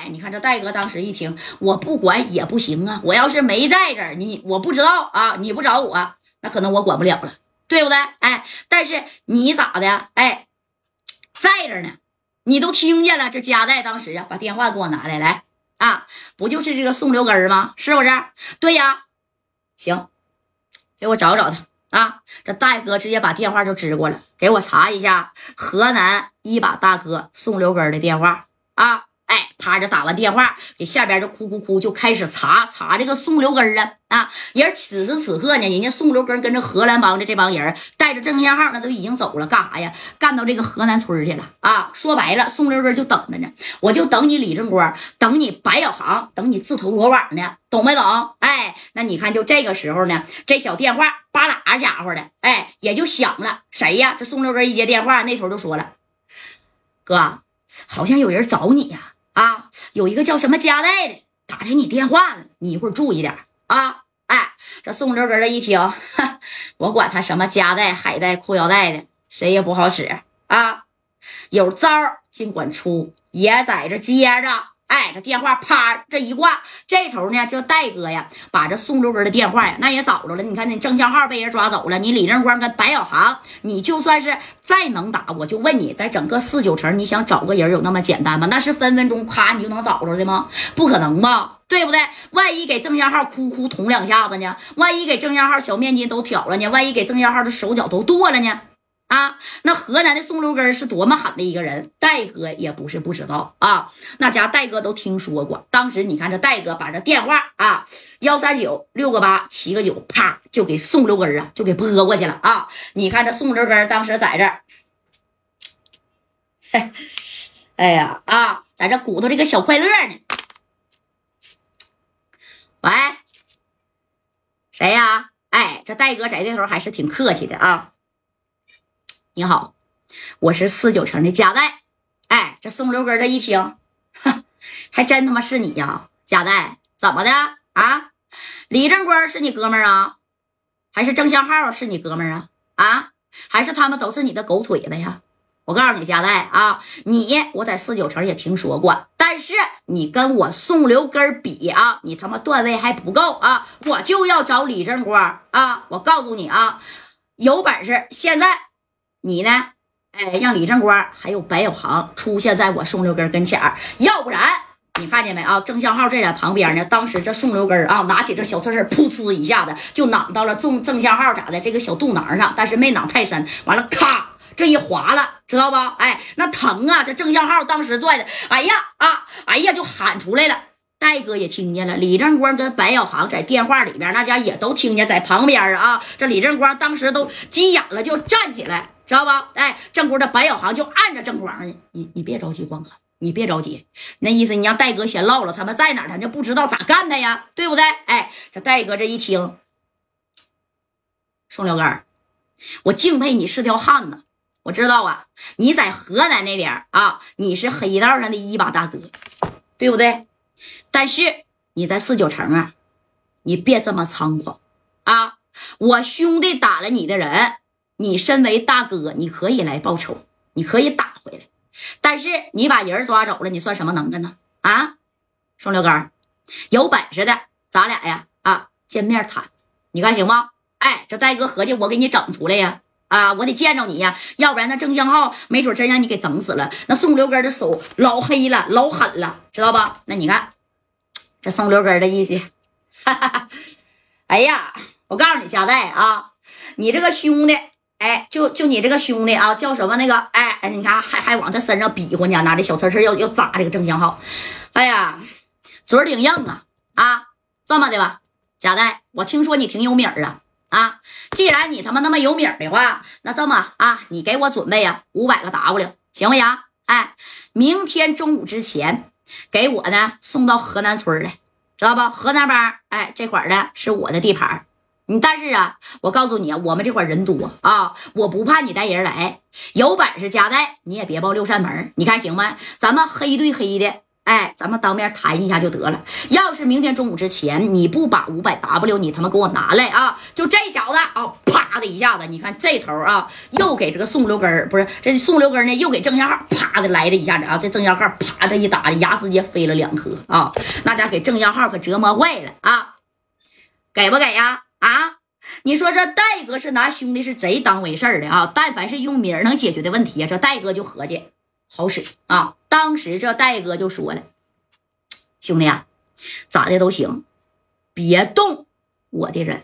哎，你看这戴哥当时一听，我不管也不行啊！我要是没在这儿，你我不知道啊，你不找我，那可能我管不了了，对不对？哎，但是你咋的？哎，在这呢，你都听见了。这加代当时啊，把电话给我拿来，来啊，不就是这个宋留根吗？是不是？对呀，行，给我找找他啊！这戴哥直接把电话就支过来，给我查一下河南一把大哥宋留根的电话啊。哎，啪着打完电话，给下边就哭哭哭，就开始查查这个宋留根啊啊！人此时此刻呢，人家宋留根跟着荷兰帮的这帮人带着郑先号，那都已经走了，干啥呀？干到这个河南村去了啊！说白了，宋留根就等着呢，我就等你李正光，等你白小航，等你自投罗网呢，懂没懂？哎，那你看，就这个时候呢，这小电话巴拉家伙的，哎，也就响了。谁呀？这宋留根一接电话，那头就说了：“哥，好像有人找你呀。”，啊有一个叫什么加代的打听你电话呢，你一会儿注意点啊！哎，这宋哲哥这一听，我管他什么加代、海带、裤腰带的，谁也不好使啊！有招尽管出，爷在这接着。哎，这电话啪这一挂，这头呢，这戴哥呀，把这宋周文的电话呀，那也找着了。你看，你郑向浩被人抓走了，你李正光跟白小航，你就算是再能打，我就问你，在整个四九城，你想找个人有那么简单吗？那是分分钟咔你就能找着的吗？不可能吧，对不对？万一给郑向浩哭哭捅两下子呢？万一给郑向浩小面筋都挑了呢？万一给郑向浩的手脚都剁了呢？啊，那河南的宋六根是多么狠的一个人，戴哥也不是不知道啊。那家戴哥都听说过。当时你看这戴哥把这电话啊，幺三九六个八七个九，啪就给宋六根啊，就给拨过去了啊。你看这宋六根当时在这儿，哎呀啊，在这鼓捣这个小快乐呢。喂，谁呀？哎，这戴哥在这头还是挺客气的啊。你好，我是四九城的加代。哎，这宋六根这一听，哼，还真他妈是你呀，加代，怎么的啊？李正光是你哥们儿啊？还是郑向浩是你哥们儿啊？啊？还是他们都是你的狗腿子呀？我告诉你，加代啊，你我在四九城也听说过，但是你跟我宋留根比啊，你他妈段位还不够啊！我就要找李正光啊！我告诉你啊，有本事现在。你呢？哎，让李正光还有白小航出现在我宋六根跟前儿，要不然你看见没啊？郑向浩这在旁边呢。当时这宋六根啊，拿起这小刺刺，噗呲一下子就攮到了郑郑向浩咋的这个小肚囊上，但是没攮太深。完了，咔，这一划了，知道吧？哎，那疼啊！这郑向浩当时拽的，哎呀啊，哎呀，就喊出来了。戴哥也听见了，李正光跟白小航在电话里边，那家也都听见，在旁边啊。这李正光当时都急眼了，就站起来。知道吧？哎，正光这白小航就按着正光，你你别着急，光哥，你别着急。那意思你让戴哥先唠唠，他们在哪儿，咱就不知道咋干他呀，对不对？哎，这戴哥这一听，宋六根我敬佩你是条汉子，我知道啊，你在河南那边啊，你是黑道上的一把大哥，对不对？但是你在四九城啊，你别这么猖狂啊！我兄弟打了你的人。你身为大哥，你可以来报仇，你可以打回来，但是你把人抓走了，你算什么能耐呢？啊，宋六根，有本事的，咱俩呀啊见面谈，你看行吗？哎，这戴哥合计我给你整出来呀，啊，我得见着你呀，要不然那郑相浩没准真让你给整死了。那宋六根的手老黑了，老狠了，知道吧？那你看这宋六根的意思，哈哈哈，哎呀，我告诉你，加代啊，你这个兄弟。哎，就就你这个兄弟啊，叫什么那个？哎哎，你看还还往他身上比划呢，拿这小刺刺要要扎这个郑相浩。哎呀，嘴挺硬啊啊！这么的吧，贾代，我听说你挺有名儿啊啊！既然你他妈那么有名的话，那这么啊，你给我准备呀五百个 W，行不行？哎，明天中午之前给我呢送到河南村来，知道不？河南帮哎这块儿的是我的地盘。你但是啊，我告诉你啊，我们这块人多啊，我不怕你带人来，有本事加带，你也别报六扇门，你看行吗？咱们黑对黑的哎，咱们当面谈一下就得了。要是明天中午之前你不把五百 W 你他妈给我拿来啊，就这小子啊，啪的一下子，你看这头啊，又给这个宋六根不是这宋六根呢，又给郑小浩啪的来了一下子啊，这郑小浩啪这一打，牙直接飞了两颗啊，那家给郑小浩可折磨坏了啊，给不给呀？啊你说这戴哥是拿兄弟是贼当回事的啊？但凡是用名能解决的问题啊，这戴哥就合计好使啊。当时这戴哥就说了：“兄弟啊，咋的都行，别动我的人。”